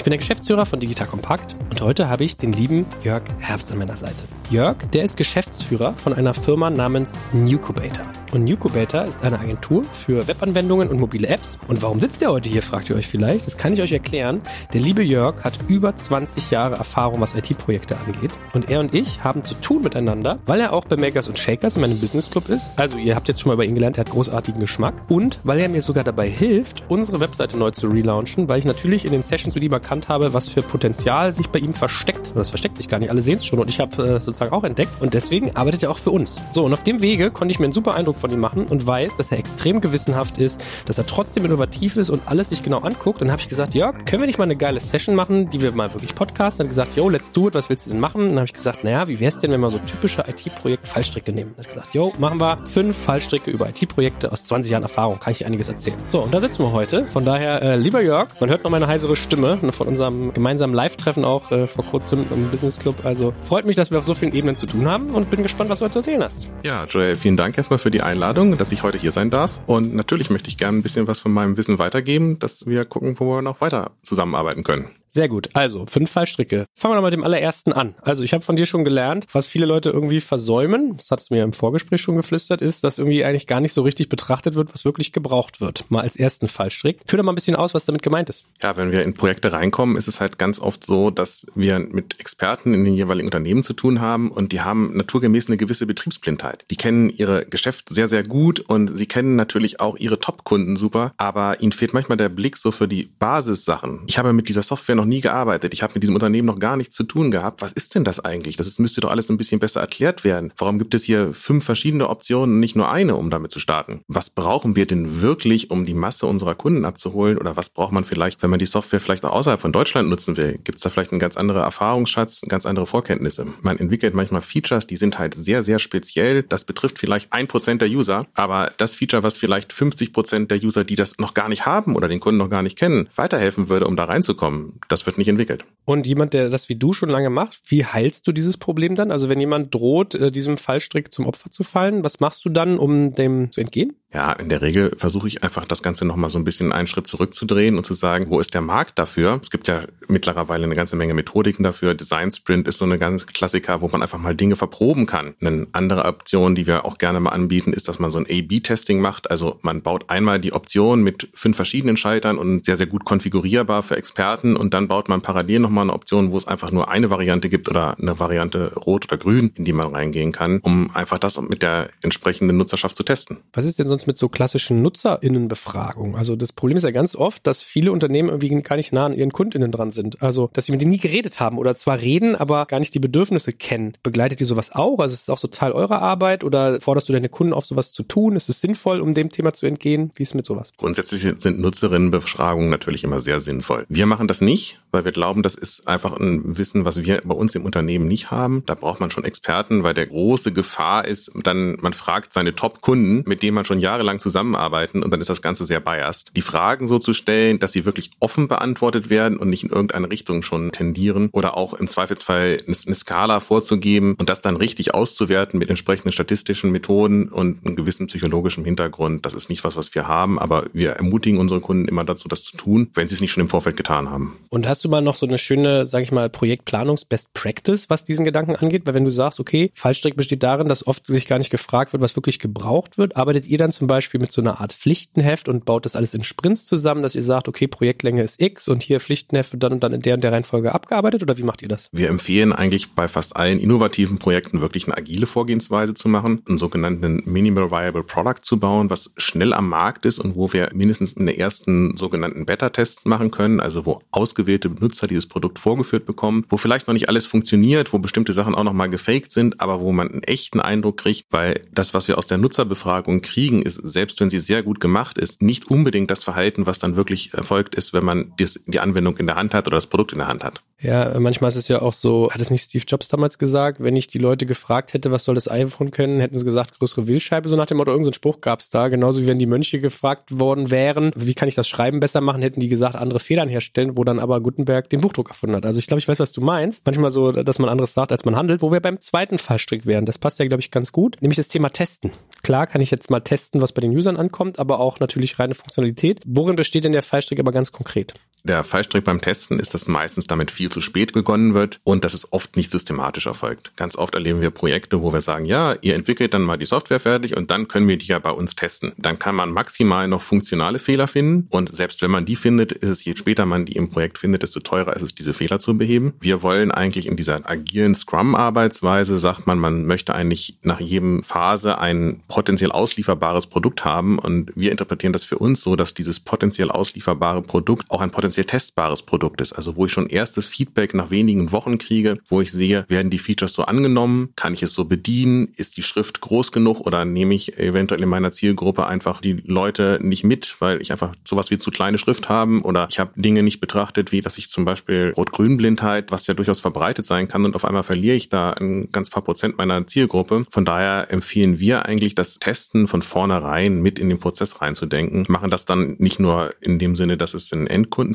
Ich bin der Geschäftsführer von Digital Kompakt und heute habe ich den lieben Jörg Herbst an meiner Seite. Jörg, der ist Geschäftsführer von einer Firma namens Newcubator. Und Newcubator ist eine Agentur für Webanwendungen und mobile Apps. Und warum sitzt er heute hier, fragt ihr euch vielleicht. Das kann ich euch erklären. Der liebe Jörg hat über 20 Jahre Erfahrung, was IT-Projekte angeht. Und er und ich haben zu tun miteinander, weil er auch bei Makers und Shakers in meinem Business Club ist. Also ihr habt jetzt schon mal bei ihm gelernt, er hat großartigen Geschmack. Und weil er mir sogar dabei hilft, unsere Webseite neu zu relaunchen, weil ich natürlich in den Sessions mit ihm erkannt habe, was für Potenzial sich bei ihm versteckt. Das versteckt sich gar nicht, alle sehen es schon. Und ich habe äh, sozusagen auch entdeckt und deswegen arbeitet er auch für uns. So, und auf dem Wege konnte ich mir einen super Eindruck von ihm machen und weiß, dass er extrem gewissenhaft ist, dass er trotzdem innovativ ist und alles sich genau anguckt. Dann habe ich gesagt, Jörg, können wir nicht mal eine geile Session machen, die wir mal wirklich podcasten? Dann gesagt, yo, let's do it, was willst du denn machen? dann habe ich gesagt, naja, wie wär's denn, wenn wir so typische IT-Projekt-Fallstricke nehmen? Dann hat gesagt, yo, machen wir fünf Fallstricke über IT-Projekte aus 20 Jahren Erfahrung, kann ich dir einiges erzählen. So, und da sitzen wir heute. Von daher, äh, lieber Jörg, man hört noch meine heisere Stimme von unserem gemeinsamen Live-Treffen auch äh, vor kurzem im Business Club. Also freut mich, dass wir auf so vielen Ebenen zu tun haben und bin gespannt, was du zu erzählen hast. Ja, Joel, vielen Dank erstmal für die Einladung, dass ich heute hier sein darf. Und natürlich möchte ich gerne ein bisschen was von meinem Wissen weitergeben, dass wir gucken, wo wir noch weiter zusammenarbeiten können. Sehr gut. Also, fünf Fallstricke. Fangen wir doch mal mit dem allerersten an. Also, ich habe von dir schon gelernt, was viele Leute irgendwie versäumen, das hat es mir im Vorgespräch schon geflüstert, ist, dass irgendwie eigentlich gar nicht so richtig betrachtet wird, was wirklich gebraucht wird. Mal als ersten Fallstrick. Führ doch mal ein bisschen aus, was damit gemeint ist. Ja, wenn wir in Projekte reinkommen, ist es halt ganz oft so, dass wir mit Experten in den jeweiligen Unternehmen zu tun haben und die haben naturgemäß eine gewisse Betriebsblindheit. Die kennen ihre Geschäft sehr, sehr gut und sie kennen natürlich auch ihre Top-Kunden super, aber ihnen fehlt manchmal der Blick so für die Basissachen. Ich habe mit dieser Software noch nie gearbeitet. Ich habe mit diesem Unternehmen noch gar nichts zu tun gehabt. Was ist denn das eigentlich? Das ist, müsste doch alles ein bisschen besser erklärt werden. Warum gibt es hier fünf verschiedene Optionen, nicht nur eine, um damit zu starten? Was brauchen wir denn wirklich, um die Masse unserer Kunden abzuholen? Oder was braucht man vielleicht, wenn man die Software vielleicht auch außerhalb von Deutschland nutzen will? Gibt es da vielleicht einen ganz anderen Erfahrungsschatz, ganz andere Vorkenntnisse? Man entwickelt manchmal Features, die sind halt sehr, sehr speziell. Das betrifft vielleicht ein Prozent der User, aber das Feature, was vielleicht 50 Prozent der User, die das noch gar nicht haben oder den Kunden noch gar nicht kennen, weiterhelfen würde, um da reinzukommen, das wird nicht entwickelt. Und jemand, der das wie du schon lange macht, wie heilst du dieses Problem dann? Also wenn jemand droht, äh, diesem Fallstrick zum Opfer zu fallen, was machst du dann, um dem zu entgehen? Ja, in der Regel versuche ich einfach das Ganze nochmal so ein bisschen einen Schritt zurückzudrehen und zu sagen, wo ist der Markt dafür? Es gibt ja mittlerweile eine ganze Menge Methodiken dafür. Design Sprint ist so eine ganz Klassiker, wo man einfach mal Dinge verproben kann. Eine andere Option, die wir auch gerne mal anbieten, ist, dass man so ein A-B-Testing macht. Also man baut einmal die Option mit fünf verschiedenen Schaltern und sehr, sehr gut konfigurierbar für Experten und dann baut man parallel nochmal eine Option, wo es einfach nur eine Variante gibt oder eine Variante rot oder grün, in die man reingehen kann, um einfach das mit der entsprechenden Nutzerschaft zu testen. Was ist denn sonst mit so klassischen NutzerInnenbefragungen? Also das Problem ist ja ganz oft, dass viele Unternehmen irgendwie gar nicht nah an ihren KundInnen dran sind. Also, dass sie mit denen nie geredet haben oder zwar reden, aber gar nicht die Bedürfnisse kennen. Begleitet ihr sowas auch? Also ist es auch so Teil eurer Arbeit oder forderst du deine Kunden auf, sowas zu tun? Ist es sinnvoll, um dem Thema zu entgehen? Wie ist es mit sowas? Grundsätzlich sind Nutzerinnenbefragungen natürlich immer sehr sinnvoll. Wir machen das nicht, weil wir glauben, das ist einfach ein Wissen, was wir bei uns im Unternehmen nicht haben. Da braucht man schon Experten, weil der große Gefahr ist, dann man fragt seine Top-Kunden, mit denen man schon jahrelang zusammenarbeiten und dann ist das Ganze sehr biased. Die Fragen so zu stellen, dass sie wirklich offen beantwortet werden und nicht in irgendeine Richtung schon tendieren oder auch im Zweifelsfall eine Skala vorzugeben und das dann richtig auszuwerten mit entsprechenden statistischen Methoden und einem gewissen psychologischen Hintergrund. Das ist nicht was, was wir haben, aber wir ermutigen unsere Kunden immer dazu, das zu tun, wenn sie es nicht schon im Vorfeld getan haben. Und hast du mal noch so eine schöne, sag ich mal, Projektplanungs-Best Practice, was diesen Gedanken angeht? Weil wenn du sagst, okay, Fallstrick besteht darin, dass oft sich gar nicht gefragt wird, was wirklich gebraucht wird, arbeitet ihr dann zum Beispiel mit so einer Art Pflichtenheft und baut das alles in Sprints zusammen, dass ihr sagt, okay, Projektlänge ist X und hier Pflichtenheft wird dann und dann in der und der Reihenfolge abgearbeitet oder wie macht ihr das? Wir empfehlen eigentlich bei fast allen innovativen Projekten wirklich eine agile Vorgehensweise zu machen, einen sogenannten Minimal Viable Product zu bauen, was schnell am Markt ist und wo wir mindestens in der ersten sogenannten Beta-Tests machen können, also wo ausgewählte Benutzer dieses Produkt vorgeführt bekommen, wo vielleicht noch nicht alles funktioniert, wo bestimmte Sachen auch noch mal gefaked sind, aber wo man einen echten Eindruck kriegt, weil das, was wir aus der Nutzerbefragung kriegen, ist, selbst wenn sie sehr gut gemacht ist, nicht unbedingt das Verhalten, was dann wirklich erfolgt ist, wenn man die Anwendung in der Hand hat oder das Produkt in der Hand hat. Ja, manchmal ist es ja auch so, hat es nicht Steve Jobs damals gesagt, wenn ich die Leute gefragt hätte, was soll das iPhone können, hätten sie gesagt, größere Wählscheibe, so nach dem Motto, irgendein Spruch gab es da, genauso wie wenn die Mönche gefragt worden wären, wie kann ich das Schreiben besser machen, hätten die gesagt, andere Federn herstellen, wo dann aber Gutenberg den Buchdruck erfunden hat. Also ich glaube, ich weiß, was du meinst. Manchmal so, dass man anderes sagt, als man handelt, wo wir beim zweiten Fallstrick wären. Das passt ja, glaube ich, ganz gut, nämlich das Thema Testen. Klar kann ich jetzt mal testen, was bei den Usern ankommt, aber auch natürlich reine Funktionalität. Worin besteht denn der Fallstrick aber ganz konkret? Der Fallstrick beim Testen ist, dass meistens damit viel zu spät begonnen wird und dass es oft nicht systematisch erfolgt. Ganz oft erleben wir Projekte, wo wir sagen, ja, ihr entwickelt dann mal die Software fertig und dann können wir die ja bei uns testen. Dann kann man maximal noch funktionale Fehler finden und selbst wenn man die findet, ist es je später man die im Projekt findet, desto teurer ist es, diese Fehler zu beheben. Wir wollen eigentlich in dieser agilen Scrum-Arbeitsweise, sagt man, man möchte eigentlich nach jedem Phase ein potenziell auslieferbares Produkt haben und wir interpretieren das für uns so, dass dieses potenziell auslieferbare Produkt auch ein potenziell testbares Produkt ist. Also wo ich schon erstes Feedback nach wenigen Wochen kriege, wo ich sehe, werden die Features so angenommen, kann ich es so bedienen, ist die Schrift groß genug? Oder nehme ich eventuell in meiner Zielgruppe einfach die Leute nicht mit, weil ich einfach sowas wie zu kleine Schrift haben? Oder ich habe Dinge nicht betrachtet, wie dass ich zum Beispiel Rot-Grün-Blindheit, was ja durchaus verbreitet sein kann und auf einmal verliere ich da ein ganz paar Prozent meiner Zielgruppe. Von daher empfehlen wir eigentlich das Testen von vornherein mit in den Prozess reinzudenken, machen das dann nicht nur in dem Sinne, dass es ein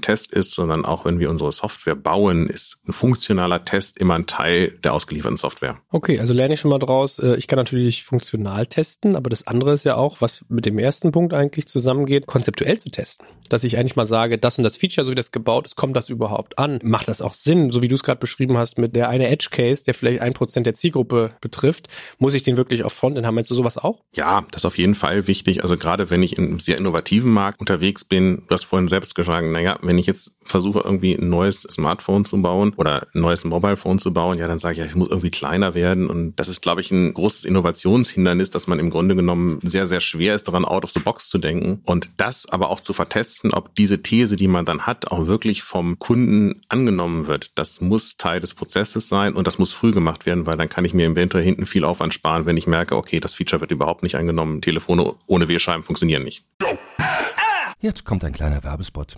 Endkundentest ist, sondern auch wenn wir unsere Software bauen, ist ein funktionaler Test immer ein Teil der ausgelieferten Software. Okay, also lerne ich schon mal draus. Äh, ich kann natürlich funktional testen, aber das andere ist ja auch, was mit dem ersten Punkt eigentlich zusammengeht, konzeptuell zu testen. Dass ich eigentlich mal sage, das und das Feature, so wie das gebaut ist, kommt das überhaupt an? Macht das auch Sinn? So wie du es gerade beschrieben hast, mit der eine Edge Case, der vielleicht ein Prozent der Zielgruppe betrifft, muss ich den wirklich auf Frontend haben? Meinst du sowas auch? Ja, das ist auf jeden Fall wichtig. Also gerade wenn ich in einem sehr innovativen Markt unterwegs bin, du hast vorhin selbst gesagt, naja, wenn ich jetzt versuche irgendwie ein neues Smartphone zu bauen oder ein neues Mobile Phone zu bauen, ja, dann sage ich, ja, es muss irgendwie kleiner werden. Und das ist, glaube ich, ein großes Innovationshindernis, dass man im Grunde genommen sehr, sehr schwer ist, daran out of the box zu denken. Und das aber auch zu vertesten, ob diese These, die man dann hat, auch wirklich vom Kunden angenommen wird. Das muss Teil des Prozesses sein und das muss früh gemacht werden, weil dann kann ich mir eventuell hinten viel Aufwand sparen, wenn ich merke, okay, das Feature wird überhaupt nicht angenommen. Telefone ohne Wählscheiben funktionieren nicht. Jetzt kommt ein kleiner Werbespot.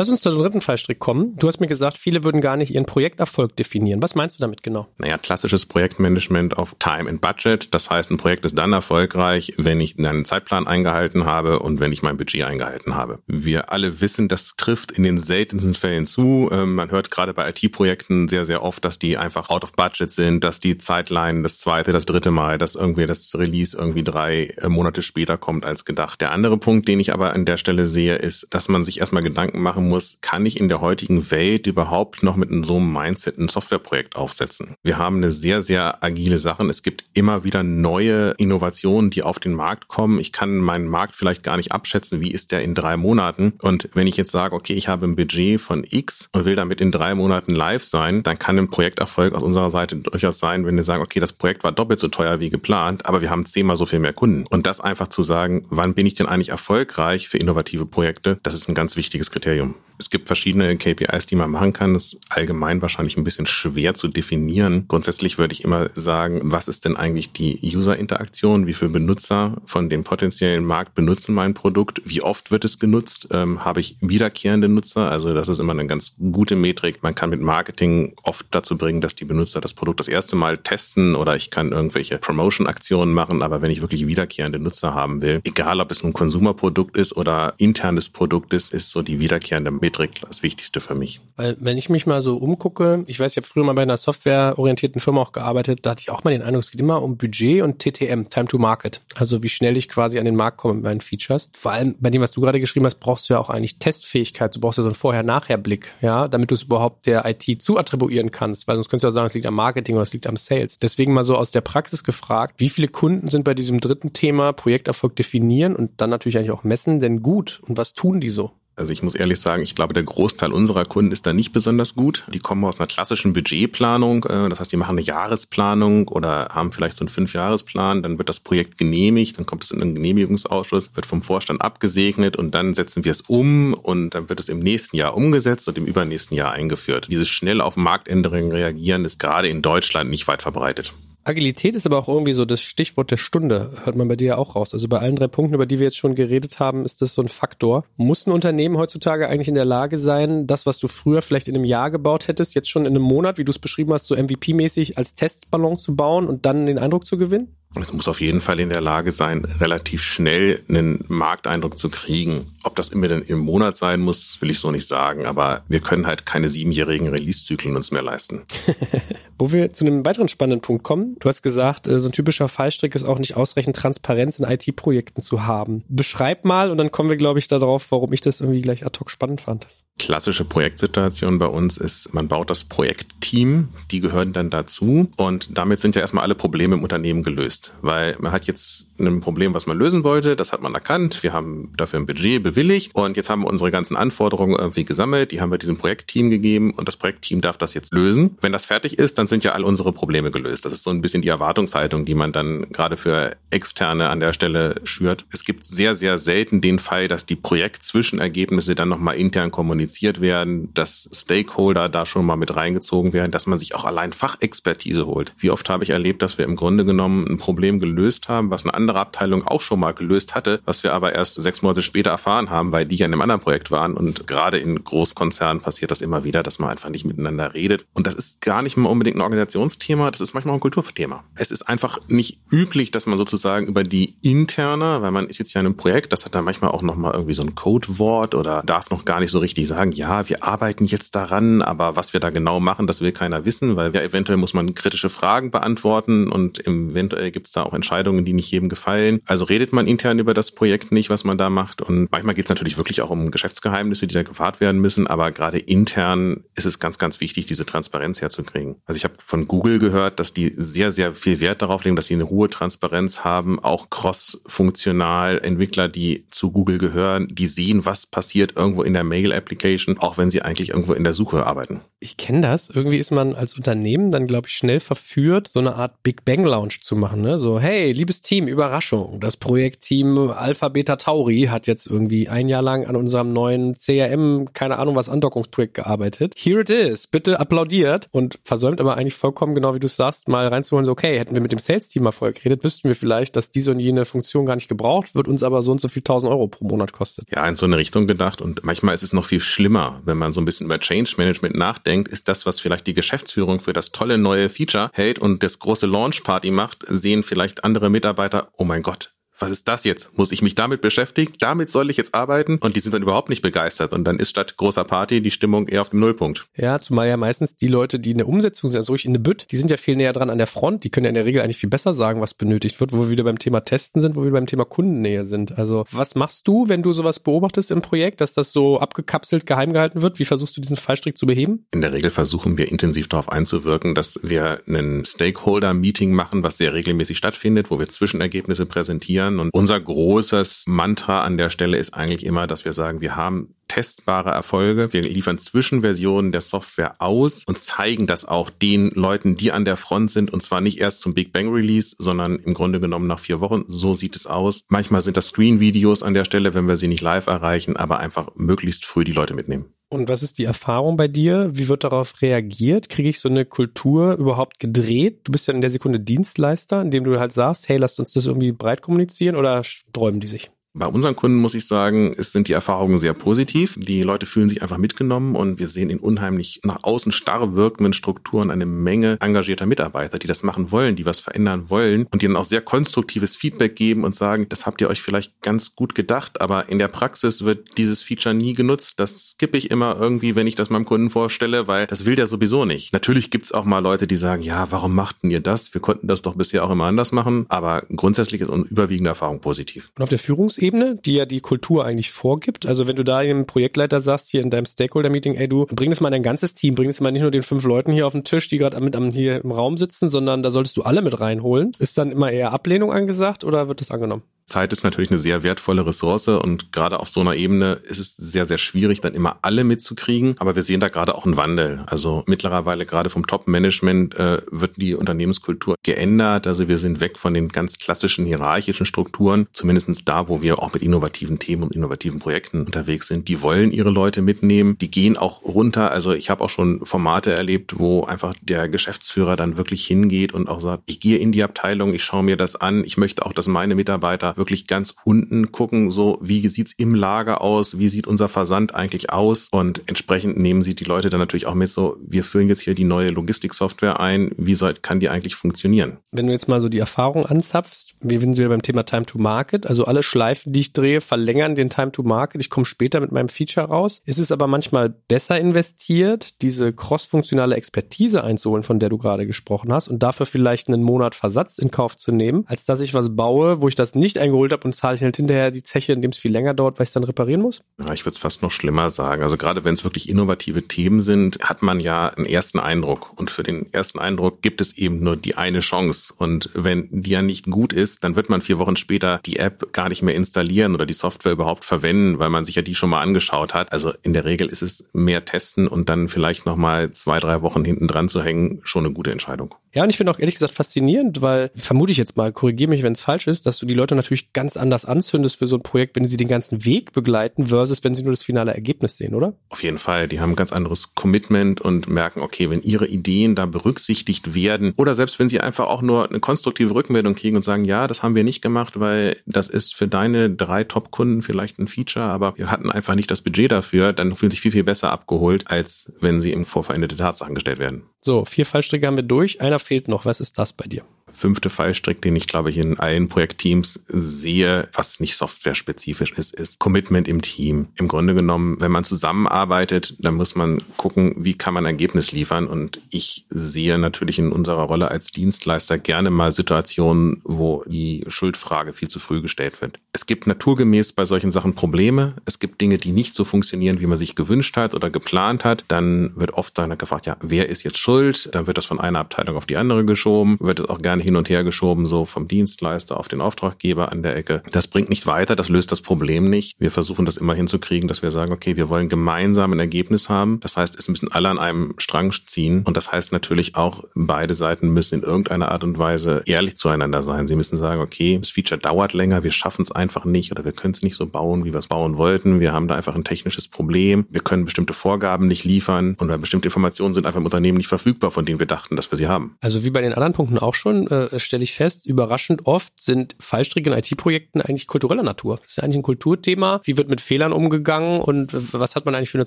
Lass uns zu dem dritten Fallstrick kommen. Du hast mir gesagt, viele würden gar nicht ihren Projekterfolg definieren. Was meinst du damit genau? Naja, klassisches Projektmanagement auf Time and Budget. Das heißt, ein Projekt ist dann erfolgreich, wenn ich einen Zeitplan eingehalten habe und wenn ich mein Budget eingehalten habe. Wir alle wissen, das trifft in den seltensten Fällen zu. Ähm, man hört gerade bei IT-Projekten sehr, sehr oft, dass die einfach out of budget sind, dass die Zeitline das zweite, das dritte Mal, dass irgendwie das Release irgendwie drei äh, Monate später kommt als gedacht. Der andere Punkt, den ich aber an der Stelle sehe, ist, dass man sich erstmal Gedanken machen muss, kann ich in der heutigen Welt überhaupt noch mit so einem Mindset ein Softwareprojekt aufsetzen? Wir haben eine sehr, sehr agile Sache. Es gibt immer wieder neue Innovationen, die auf den Markt kommen. Ich kann meinen Markt vielleicht gar nicht abschätzen, wie ist der in drei Monaten. Und wenn ich jetzt sage, okay, ich habe ein Budget von X und will damit in drei Monaten live sein, dann kann ein Projekterfolg aus unserer Seite durchaus sein, wenn wir sagen, okay, das Projekt war doppelt so teuer wie geplant, aber wir haben zehnmal so viel mehr Kunden. Und das einfach zu sagen, wann bin ich denn eigentlich erfolgreich für innovative Projekte, das ist ein ganz wichtiges Kriterium. Es gibt verschiedene KPIs, die man machen kann. Das ist allgemein wahrscheinlich ein bisschen schwer zu definieren. Grundsätzlich würde ich immer sagen, was ist denn eigentlich die User-Interaktion? Wie viele Benutzer von dem potenziellen Markt benutzen mein Produkt? Wie oft wird es genutzt? Ähm, habe ich wiederkehrende Nutzer? Also das ist immer eine ganz gute Metrik. Man kann mit Marketing oft dazu bringen, dass die Benutzer das Produkt das erste Mal testen oder ich kann irgendwelche Promotion-Aktionen machen. Aber wenn ich wirklich wiederkehrende Nutzer haben will, egal ob es ein Konsumerprodukt ist oder internes Produkt ist, ist so die wiederkehrende Metrik Metrik das Wichtigste für mich. Weil wenn ich mich mal so umgucke, ich weiß, ich habe früher mal bei einer softwareorientierten Firma auch gearbeitet, da hatte ich auch mal den Eindruck, es geht immer um Budget und TTM, Time to Market. Also wie schnell ich quasi an den Markt komme mit meinen Features. Vor allem bei dem, was du gerade geschrieben hast, brauchst du ja auch eigentlich Testfähigkeit. Du brauchst ja so einen Vorher-Nachher-Blick, ja, damit du es überhaupt der IT zuattribuieren kannst. Weil sonst könntest du ja sagen, es liegt am Marketing oder es liegt am Sales. Deswegen mal so aus der Praxis gefragt, wie viele Kunden sind bei diesem dritten Thema Projekterfolg definieren und dann natürlich eigentlich auch messen denn gut und was tun die so? Also ich muss ehrlich sagen, ich glaube, der Großteil unserer Kunden ist da nicht besonders gut. Die kommen aus einer klassischen Budgetplanung. Äh, das heißt, die machen eine Jahresplanung oder haben vielleicht so einen Fünfjahresplan. Dann wird das Projekt genehmigt, dann kommt es in einen Genehmigungsausschuss, wird vom Vorstand abgesegnet und dann setzen wir es um und dann wird es im nächsten Jahr umgesetzt und im übernächsten Jahr eingeführt. Dieses schnell auf Marktänderungen reagieren ist gerade in Deutschland nicht weit verbreitet. Agilität ist aber auch irgendwie so das Stichwort der Stunde, hört man bei dir ja auch raus. Also bei allen drei Punkten, über die wir jetzt schon geredet haben, ist das so ein Faktor. Muss ein Unternehmen heutzutage eigentlich in der Lage sein, das, was du früher vielleicht in einem Jahr gebaut hättest, jetzt schon in einem Monat, wie du es beschrieben hast, so MVP-mäßig als Testballon zu bauen und dann den Eindruck zu gewinnen? Es muss auf jeden Fall in der Lage sein, relativ schnell einen Markteindruck zu kriegen. Ob das immer denn im Monat sein muss, will ich so nicht sagen, aber wir können halt keine siebenjährigen Release-Zyklen uns mehr leisten. Wo wir zu einem weiteren spannenden Punkt kommen. Du hast gesagt, äh, so ein typischer Fallstrick ist auch nicht ausreichend Transparenz in IT-Projekten zu haben. Beschreib mal und dann kommen wir, glaube ich, darauf, warum ich das irgendwie gleich ad hoc spannend fand klassische Projektsituation bei uns ist, man baut das Projektteam, die gehören dann dazu und damit sind ja erstmal alle Probleme im Unternehmen gelöst, weil man hat jetzt ein Problem, was man lösen wollte, das hat man erkannt, wir haben dafür ein Budget bewilligt und jetzt haben wir unsere ganzen Anforderungen irgendwie gesammelt, die haben wir diesem Projektteam gegeben und das Projektteam darf das jetzt lösen. Wenn das fertig ist, dann sind ja all unsere Probleme gelöst. Das ist so ein bisschen die Erwartungshaltung, die man dann gerade für Externe an der Stelle schürt. Es gibt sehr, sehr selten den Fall, dass die Projektzwischenergebnisse dann nochmal intern kommunizieren kommuniziert werden, dass Stakeholder da schon mal mit reingezogen werden, dass man sich auch allein Fachexpertise holt. Wie oft habe ich erlebt, dass wir im Grunde genommen ein Problem gelöst haben, was eine andere Abteilung auch schon mal gelöst hatte, was wir aber erst sechs Monate später erfahren haben, weil die ja in einem anderen Projekt waren. Und gerade in Großkonzernen passiert das immer wieder, dass man einfach nicht miteinander redet. Und das ist gar nicht mal unbedingt ein Organisationsthema, das ist manchmal auch ein Kulturthema. Es ist einfach nicht üblich, dass man sozusagen über die interne, weil man ist jetzt ja in einem Projekt, das hat dann manchmal auch nochmal irgendwie so ein Codewort oder darf noch gar nicht so richtig sagen, ja, wir arbeiten jetzt daran, aber was wir da genau machen, das will keiner wissen, weil ja, eventuell muss man kritische Fragen beantworten und eventuell gibt es da auch Entscheidungen, die nicht jedem gefallen. Also redet man intern über das Projekt nicht, was man da macht. Und manchmal geht es natürlich wirklich auch um Geschäftsgeheimnisse, die da gewahrt werden müssen, aber gerade intern ist es ganz, ganz wichtig, diese Transparenz herzukriegen. Also ich habe von Google gehört, dass die sehr, sehr viel Wert darauf legen, dass sie eine hohe Transparenz haben, auch cross-funktional Entwickler, die zu Google gehören, die sehen, was passiert irgendwo in der Mail-Application Application, auch wenn sie eigentlich irgendwo in der Suche arbeiten. Ich kenne das. Irgendwie ist man als Unternehmen dann, glaube ich, schnell verführt, so eine Art Big Bang Lounge zu machen. Ne? So, hey, liebes Team, Überraschung. Das Projektteam Alpha Beta Tauri hat jetzt irgendwie ein Jahr lang an unserem neuen CRM, keine Ahnung was, Andockungsprojekt gearbeitet. Here it is. Bitte applaudiert. Und versäumt aber eigentlich vollkommen, genau wie du sagst, mal reinzuholen, so, okay, hätten wir mit dem Sales-Team mal vorher geredet, wüssten wir vielleicht, dass diese und jene Funktion gar nicht gebraucht wird, uns aber so und so viel tausend Euro pro Monat kostet. Ja, in so eine Richtung gedacht. Und manchmal ist es noch viel schlimmer, wenn man so ein bisschen über Change Management nachdenkt, ist das, was vielleicht die Geschäftsführung für das tolle neue Feature hält und das große Launch Party macht, sehen vielleicht andere Mitarbeiter, oh mein Gott, was ist das jetzt? Muss ich mich damit beschäftigen? Damit soll ich jetzt arbeiten? Und die sind dann überhaupt nicht begeistert. Und dann ist statt großer Party die Stimmung eher auf dem Nullpunkt. Ja, zumal ja meistens die Leute, die in der Umsetzung sind, also ruhig in der Bütt, die sind ja viel näher dran an der Front. Die können ja in der Regel eigentlich viel besser sagen, was benötigt wird, wo wir wieder beim Thema Testen sind, wo wir beim Thema Kundennähe sind. Also was machst du, wenn du sowas beobachtest im Projekt, dass das so abgekapselt geheim gehalten wird? Wie versuchst du diesen Fallstrick zu beheben? In der Regel versuchen wir intensiv darauf einzuwirken, dass wir einen Stakeholder-Meeting machen, was sehr regelmäßig stattfindet, wo wir Zwischenergebnisse präsentieren. Und unser großes Mantra an der Stelle ist eigentlich immer, dass wir sagen, wir haben testbare Erfolge. Wir liefern Zwischenversionen der Software aus und zeigen das auch den Leuten, die an der Front sind und zwar nicht erst zum Big Bang Release, sondern im Grunde genommen nach vier Wochen. So sieht es aus. Manchmal sind das Screen-Videos an der Stelle, wenn wir sie nicht live erreichen, aber einfach möglichst früh die Leute mitnehmen. Und was ist die Erfahrung bei dir? Wie wird darauf reagiert? Kriege ich so eine Kultur überhaupt gedreht? Du bist ja in der Sekunde Dienstleister, indem du halt sagst, hey, lasst uns das irgendwie breit kommunizieren oder sträuben die sich? Bei unseren Kunden muss ich sagen, es sind die Erfahrungen sehr positiv. Die Leute fühlen sich einfach mitgenommen und wir sehen in unheimlich nach außen starr wirkenden Strukturen eine Menge engagierter Mitarbeiter, die das machen wollen, die was verändern wollen und die dann auch sehr konstruktives Feedback geben und sagen, das habt ihr euch vielleicht ganz gut gedacht, aber in der Praxis wird dieses Feature nie genutzt. Das skippe ich immer irgendwie, wenn ich das meinem Kunden vorstelle, weil das will der sowieso nicht. Natürlich gibt's auch mal Leute, die sagen, ja, warum machten ihr das? Wir konnten das doch bisher auch immer anders machen, aber grundsätzlich ist unsere überwiegende Erfahrung positiv. Und auf der Führungs Führungsebene, die ja die Kultur eigentlich vorgibt. Also wenn du da dem Projektleiter sagst, hier in deinem Stakeholder-Meeting, ey du, bring das mal in dein ganzes Team, bring das mal nicht nur den fünf Leuten hier auf den Tisch, die gerade mit am, hier im Raum sitzen, sondern da solltest du alle mit reinholen. Ist dann immer eher Ablehnung angesagt oder wird das angenommen? Zeit ist natürlich eine sehr wertvolle Ressource und gerade auf so einer Ebene ist es sehr, sehr schwierig, dann immer alle mitzukriegen. Aber wir sehen da gerade auch einen Wandel. Also mittlerweile gerade vom Top-Management äh, wird die Unternehmenskultur geändert. Also wir sind weg von den ganz klassischen hierarchischen Strukturen, zumindestens da, wo wir auch mit innovativen Themen und innovativen Projekten unterwegs sind. Die wollen ihre Leute mitnehmen, die gehen auch runter. Also ich habe auch schon Formate erlebt, wo einfach der Geschäftsführer dann wirklich hingeht und auch sagt, ich gehe in die Abteilung, ich schaue mir das an, ich möchte auch, dass meine Mitarbeiter wirklich ganz unten gucken, so wie sieht's im Lager aus, wie sieht unser Versand eigentlich aus und entsprechend nehmen sie die Leute dann natürlich auch mit so, wir führen jetzt hier die neue Logistiksoftware ein, wie soll, kann die eigentlich funktionieren? Wenn du jetzt mal so die Erfahrung anzapfst, wir sind wieder beim Thema Time to Market, also alle Schleifen, die ich drehe, verlängern den Time to Market, ich komme später mit meinem Feature raus. Ist es aber manchmal besser investiert, diese crossfunktionale Expertise einzuholen, von der du gerade gesprochen hast und dafür vielleicht einen Monat Versatz in Kauf zu nehmen, als dass ich was baue, wo ich das nicht eingeholt habe und zahle ich halt hinterher die Zeche, indem es viel länger dauert, weil ich es dann reparieren muss? Ja, ich würde es fast noch schlimmer sagen. Also gerade wenn es wirklich innovative Themen sind, hat man ja einen ersten Eindruck. Und für den ersten Eindruck gibt es eben nur die eine Chance. Und wenn die ja nicht gut ist, dann wird man vier Wochen später die App gar nicht mehr installieren oder die Software überhaupt verwenden, weil man sich ja die schon mal angeschaut hat. Also in der Regel ist es mehr testen und dann vielleicht nochmal zwei, drei Wochen hinten dran zu hängen, schon eine gute Entscheidung. Ja, und ich finde auch ehrlich gesagt faszinierend, weil vermute ich jetzt mal, korrigiere mich, wenn es falsch ist, dass du die Leute natürlich ganz anders anzündest für so ein Projekt, wenn sie den ganzen Weg begleiten, versus wenn sie nur das finale Ergebnis sehen, oder? Auf jeden Fall. Die haben ein ganz anderes Commitment und merken, okay, wenn ihre Ideen da berücksichtigt werden oder selbst wenn sie einfach auch nur eine konstruktive Rückmeldung kriegen und sagen, ja, das haben wir nicht gemacht, weil das ist für deine drei Top-Kunden vielleicht ein Feature, aber wir hatten einfach nicht das Budget dafür, dann fühlen sich viel, viel besser abgeholt, als wenn sie im Vorveränderte Tatsachen gestellt werden. So, vier Fallstricke haben wir durch. Einer fehlt noch. Was ist das bei dir? Fünfte Fallstrick, den ich glaube ich in allen Projektteams sehe, was nicht software-spezifisch ist, ist Commitment im Team. Im Grunde genommen, wenn man zusammenarbeitet, dann muss man gucken, wie kann man ein Ergebnis liefern. Und ich sehe natürlich in unserer Rolle als Dienstleister gerne mal Situationen, wo die Schuldfrage viel zu früh gestellt wird. Es gibt naturgemäß bei solchen Sachen Probleme. Es gibt Dinge, die nicht so funktionieren, wie man sich gewünscht hat oder geplant hat. Dann wird oft dann gefragt, ja, wer ist jetzt schuld? Dann wird das von einer Abteilung auf die andere geschoben, wird es auch gerne hin und her geschoben, so vom Dienstleister auf den Auftraggeber an der Ecke. Das bringt nicht weiter, das löst das Problem nicht. Wir versuchen das immer hinzukriegen, dass wir sagen, okay, wir wollen gemeinsam ein Ergebnis haben. Das heißt, es müssen alle an einem Strang ziehen. Und das heißt natürlich auch, beide Seiten müssen in irgendeiner Art und Weise ehrlich zueinander sein. Sie müssen sagen, okay, das Feature dauert länger, wir schaffen es einfach nicht oder wir können es nicht so bauen, wie wir es bauen wollten. Wir haben da einfach ein technisches Problem. Wir können bestimmte Vorgaben nicht liefern und bestimmte Informationen sind einfach im Unternehmen nicht verfügbar, von denen wir dachten, dass wir sie haben. Also wie bei den anderen Punkten auch schon, äh, stelle ich fest, überraschend oft sind Fallstricke in IT-Projekten eigentlich kultureller Natur. Das ist ja eigentlich ein Kulturthema. Wie wird mit Fehlern umgegangen und was hat man eigentlich für eine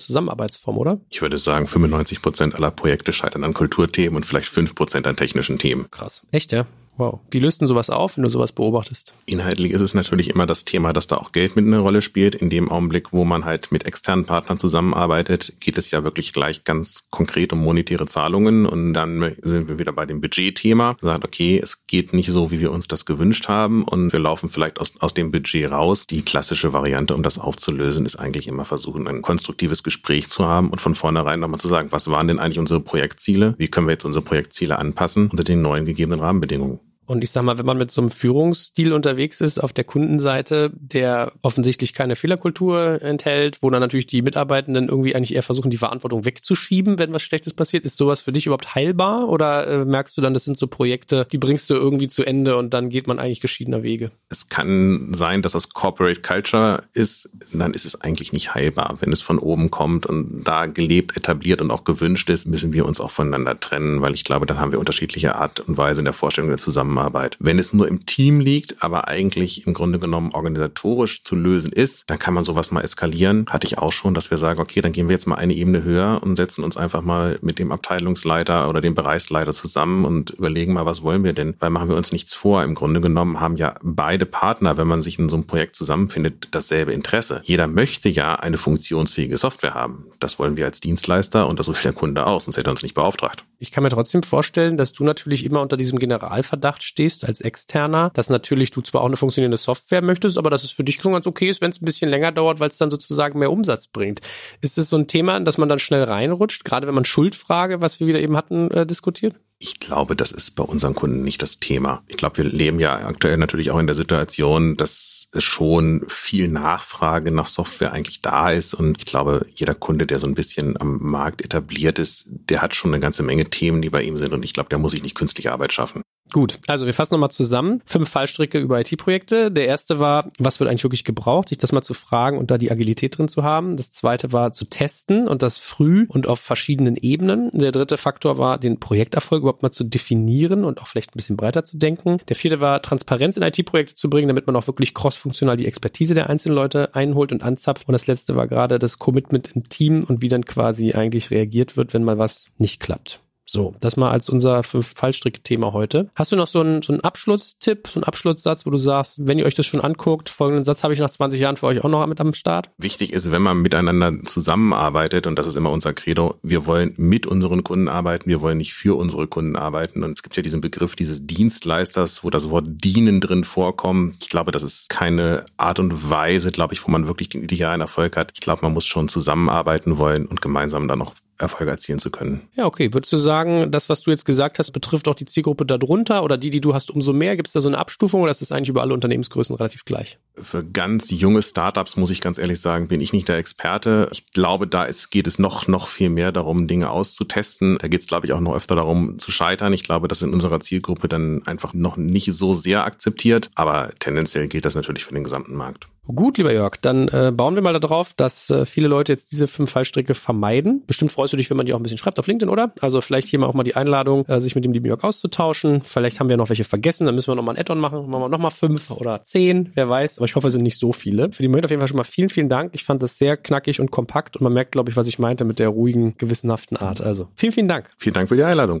Zusammenarbeitsform, oder? Ich würde sagen, 95 Prozent aller Projekte scheitern an Kulturthemen und vielleicht 5 Prozent an technischen Themen. Krass. Echt, ja? Wow. Wie löst denn sowas auf, wenn du sowas beobachtest? Inhaltlich ist es natürlich immer das Thema, dass da auch Geld mit eine Rolle spielt. In dem Augenblick, wo man halt mit externen Partnern zusammenarbeitet, geht es ja wirklich gleich ganz konkret um monetäre Zahlungen. Und dann sind wir wieder bei dem Budgetthema. Sagt, okay, es geht nicht so, wie wir uns das gewünscht haben. Und wir laufen vielleicht aus, aus dem Budget raus. Die klassische Variante, um das aufzulösen, ist eigentlich immer versuchen, ein konstruktives Gespräch zu haben und von vornherein nochmal zu sagen, was waren denn eigentlich unsere Projektziele? Wie können wir jetzt unsere Projektziele anpassen unter den neuen gegebenen Rahmenbedingungen? Und ich sag mal, wenn man mit so einem Führungsstil unterwegs ist auf der Kundenseite, der offensichtlich keine Fehlerkultur enthält, wo dann natürlich die Mitarbeitenden irgendwie eigentlich eher versuchen, die Verantwortung wegzuschieben, wenn was Schlechtes passiert, ist sowas für dich überhaupt heilbar? Oder äh, merkst du dann, das sind so Projekte, die bringst du irgendwie zu Ende und dann geht man eigentlich geschiedener Wege? Es kann sein, dass das Corporate Culture ist, dann ist es eigentlich nicht heilbar. Wenn es von oben kommt und da gelebt, etabliert und auch gewünscht ist, müssen wir uns auch voneinander trennen, weil ich glaube, dann haben wir unterschiedliche Art und Weise in der Vorstellung der Zusammenarbeit Zusammenarbeit. Wenn es nur im Team liegt, aber eigentlich im Grunde genommen organisatorisch zu lösen ist, dann kann man sowas mal eskalieren. Hatte ich auch schon, dass wir sagen, okay, dann gehen wir jetzt mal eine Ebene höher und setzen uns einfach mal mit dem Abteilungsleiter oder dem Bereichsleiter zusammen und überlegen mal, was wollen wir denn? Weil machen wir uns nichts vor. Im Grunde genommen haben ja beide Partner, wenn man sich in so einem Projekt zusammenfindet, dasselbe Interesse. Jeder möchte ja eine funktionsfähige Software haben. Das wollen wir als Dienstleister und das will der Kunde auch, sonst hätte er uns nicht beauftragt. Ich kann mir trotzdem vorstellen, dass du natürlich immer unter diesem Generalverdacht stehst als Externer, dass natürlich du zwar auch eine funktionierende Software möchtest, aber dass es für dich schon ganz okay ist, wenn es ein bisschen länger dauert, weil es dann sozusagen mehr Umsatz bringt. Ist es so ein Thema, dass man dann schnell reinrutscht, gerade wenn man Schuldfrage, was wir wieder eben hatten, äh, diskutiert? Ich glaube, das ist bei unseren Kunden nicht das Thema. Ich glaube, wir leben ja aktuell natürlich auch in der Situation, dass es schon viel Nachfrage nach Software eigentlich da ist. Und ich glaube, jeder Kunde, der so ein bisschen am Markt etabliert ist, der hat schon eine ganze Menge Themen, die bei ihm sind. Und ich glaube, der muss sich nicht künstliche Arbeit schaffen. Gut, also wir fassen nochmal zusammen. Fünf Fallstricke über IT-Projekte. Der erste war, was wird eigentlich wirklich gebraucht, sich das mal zu fragen und da die Agilität drin zu haben. Das zweite war zu testen und das früh und auf verschiedenen Ebenen. Der dritte Faktor war, den Projekterfolg überhaupt mal zu definieren und auch vielleicht ein bisschen breiter zu denken. Der vierte war, Transparenz in IT-Projekte zu bringen, damit man auch wirklich crossfunktional die Expertise der einzelnen Leute einholt und anzapft. Und das letzte war gerade das Commitment im Team und wie dann quasi eigentlich reagiert wird, wenn mal was nicht klappt. So, das mal als unser Fallstrick-Thema heute. Hast du noch so einen, so einen Abschlusstipp, so einen Abschlusssatz, wo du sagst, wenn ihr euch das schon anguckt, folgenden Satz habe ich nach 20 Jahren für euch auch noch mit am Start? Wichtig ist, wenn man miteinander zusammenarbeitet, und das ist immer unser Credo, wir wollen mit unseren Kunden arbeiten, wir wollen nicht für unsere Kunden arbeiten. Und es gibt ja diesen Begriff dieses Dienstleisters, wo das Wort dienen drin vorkommt. Ich glaube, das ist keine Art und Weise, glaube ich, wo man wirklich den idealen Erfolg hat. Ich glaube, man muss schon zusammenarbeiten wollen und gemeinsam dann auch Erfolge erzielen zu können. Ja, okay. Würdest du sagen, das, was du jetzt gesagt hast, betrifft auch die Zielgruppe darunter oder die, die du hast, umso mehr? Gibt es da so eine Abstufung oder ist das eigentlich über alle Unternehmensgrößen relativ gleich? Für ganz junge Startups, muss ich ganz ehrlich sagen, bin ich nicht der Experte. Ich glaube, da ist, geht es noch, noch viel mehr darum, Dinge auszutesten. Da geht es, glaube ich, auch noch öfter darum, zu scheitern. Ich glaube, das ist in unserer Zielgruppe dann einfach noch nicht so sehr akzeptiert. Aber tendenziell gilt das natürlich für den gesamten Markt. Gut, lieber Jörg, dann äh, bauen wir mal darauf, dass äh, viele Leute jetzt diese fünf Fallstricke vermeiden. Bestimmt freust du dich, wenn man die auch ein bisschen schreibt auf LinkedIn, oder? Also vielleicht hier mal auch mal die Einladung, äh, sich mit dem lieben Jörg auszutauschen. Vielleicht haben wir noch welche vergessen, dann müssen wir noch mal ein Add-on machen. Machen wir noch mal fünf oder zehn, wer weiß. Aber ich hoffe, es sind nicht so viele. Für die Moment auf jeden Fall schon mal vielen, vielen Dank. Ich fand das sehr knackig und kompakt und man merkt, glaube ich, was ich meinte mit der ruhigen, gewissenhaften Art. Also vielen, vielen Dank. Vielen Dank für die Einladung.